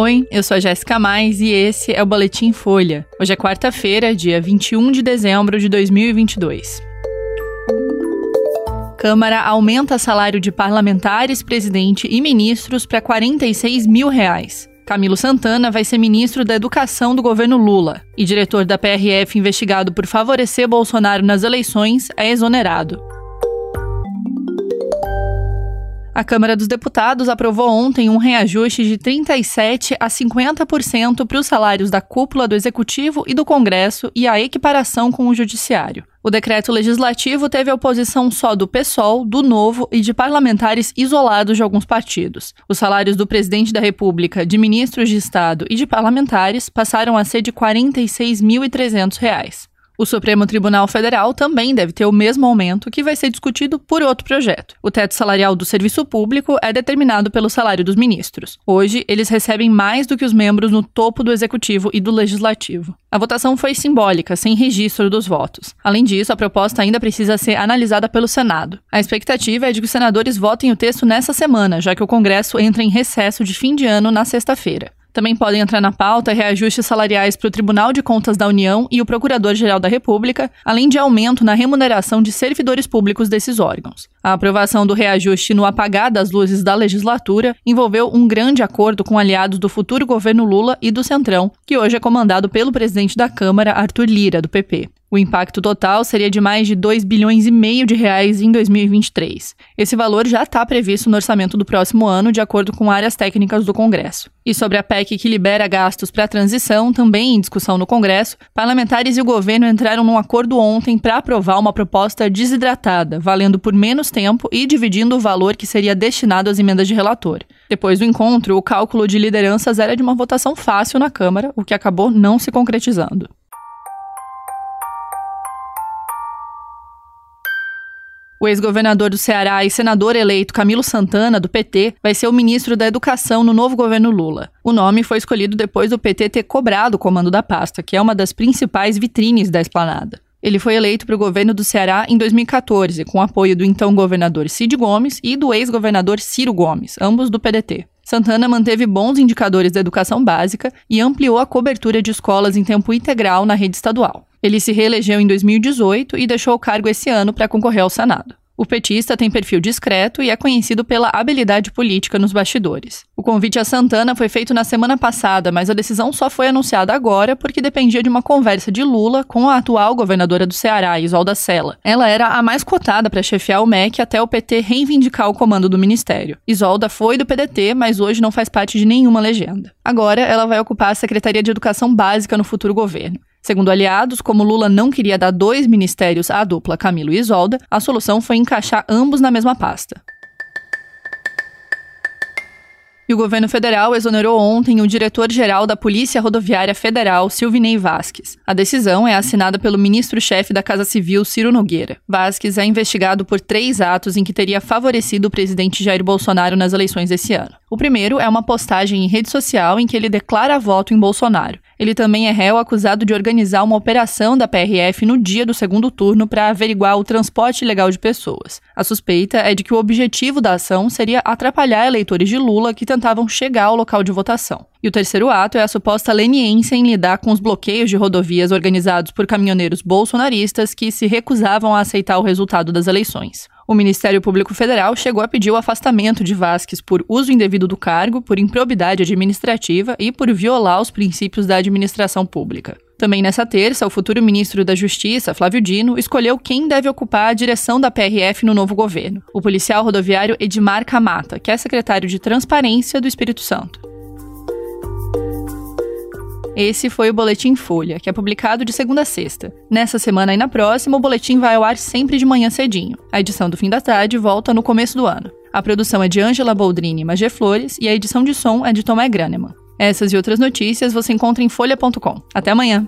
Oi, eu sou a Jéssica Mais e esse é o Boletim Folha. Hoje é quarta-feira, dia 21 de dezembro de 2022. Câmara aumenta salário de parlamentares, presidente e ministros para 46 mil reais. Camilo Santana vai ser ministro da Educação do governo Lula e diretor da PRF investigado por favorecer Bolsonaro nas eleições é exonerado. A Câmara dos Deputados aprovou ontem um reajuste de 37% a 50% para os salários da cúpula do Executivo e do Congresso e a equiparação com o Judiciário. O decreto legislativo teve a oposição só do PSOL, do Novo e de parlamentares isolados de alguns partidos. Os salários do presidente da República, de ministros de Estado e de parlamentares passaram a ser de R$ 46.300. O Supremo Tribunal Federal também deve ter o mesmo aumento, que vai ser discutido por outro projeto. O teto salarial do serviço público é determinado pelo salário dos ministros. Hoje, eles recebem mais do que os membros no topo do executivo e do legislativo. A votação foi simbólica, sem registro dos votos. Além disso, a proposta ainda precisa ser analisada pelo Senado. A expectativa é de que os senadores votem o texto nessa semana, já que o Congresso entra em recesso de fim de ano na sexta-feira. Também podem entrar na pauta reajustes salariais para o Tribunal de Contas da União e o Procurador-Geral da República, além de aumento na remuneração de servidores públicos desses órgãos. A aprovação do reajuste no apagar das luzes da legislatura envolveu um grande acordo com aliados do futuro governo Lula e do Centrão, que hoje é comandado pelo presidente da Câmara, Arthur Lira, do PP. O impacto total seria de mais de 2 bilhões e meio de reais em 2023. Esse valor já está previsto no orçamento do próximo ano, de acordo com áreas técnicas do Congresso. E sobre a PEC que libera gastos para a transição, também em discussão no Congresso, parlamentares e o governo entraram num acordo ontem para aprovar uma proposta desidratada, valendo por menos tempo e dividindo o valor que seria destinado às emendas de relator. Depois do encontro, o cálculo de lideranças era de uma votação fácil na Câmara, o que acabou não se concretizando. O ex-governador do Ceará e senador eleito Camilo Santana, do PT, vai ser o ministro da Educação no novo governo Lula. O nome foi escolhido depois do PT ter cobrado o comando da pasta, que é uma das principais vitrines da esplanada. Ele foi eleito para o governo do Ceará em 2014, com apoio do então governador Cid Gomes e do ex-governador Ciro Gomes, ambos do PDT. Santana manteve bons indicadores da educação básica e ampliou a cobertura de escolas em tempo integral na rede estadual. Ele se reelegeu em 2018 e deixou o cargo esse ano para concorrer ao Senado. O petista tem perfil discreto e é conhecido pela habilidade política nos bastidores. O convite a Santana foi feito na semana passada, mas a decisão só foi anunciada agora porque dependia de uma conversa de Lula com a atual governadora do Ceará, Isolda Sela. Ela era a mais cotada para chefiar o MEC até o PT reivindicar o comando do ministério. Isolda foi do PDT, mas hoje não faz parte de nenhuma legenda. Agora ela vai ocupar a Secretaria de Educação Básica no futuro governo. Segundo aliados, como Lula não queria dar dois ministérios à dupla Camilo e Isolda, a solução foi encaixar ambos na mesma pasta. E o governo federal exonerou ontem o diretor-geral da Polícia Rodoviária Federal, Silvinei Vasques. A decisão é assinada pelo ministro-chefe da Casa Civil, Ciro Nogueira. Vasques é investigado por três atos em que teria favorecido o presidente Jair Bolsonaro nas eleições desse ano. O primeiro é uma postagem em rede social em que ele declara voto em Bolsonaro. Ele também é réu acusado de organizar uma operação da PRF no dia do segundo turno para averiguar o transporte ilegal de pessoas. A suspeita é de que o objetivo da ação seria atrapalhar eleitores de Lula que tentavam chegar ao local de votação. E o terceiro ato é a suposta leniência em lidar com os bloqueios de rodovias organizados por caminhoneiros bolsonaristas que se recusavam a aceitar o resultado das eleições. O Ministério Público Federal chegou a pedir o afastamento de Vasques por uso indevido do cargo, por improbidade administrativa e por violar os princípios da administração pública. Também nessa terça, o futuro ministro da Justiça, Flávio Dino, escolheu quem deve ocupar a direção da PRF no novo governo: o policial rodoviário Edmar Camata, que é secretário de Transparência do Espírito Santo. Esse foi o Boletim Folha, que é publicado de segunda a sexta. Nessa semana e na próxima, o boletim vai ao ar sempre de manhã cedinho. A edição do fim da tarde volta no começo do ano. A produção é de Ângela Boldrini e Magé Flores e a edição de som é de Tomé Graneman. Essas e outras notícias você encontra em folha.com. Até amanhã!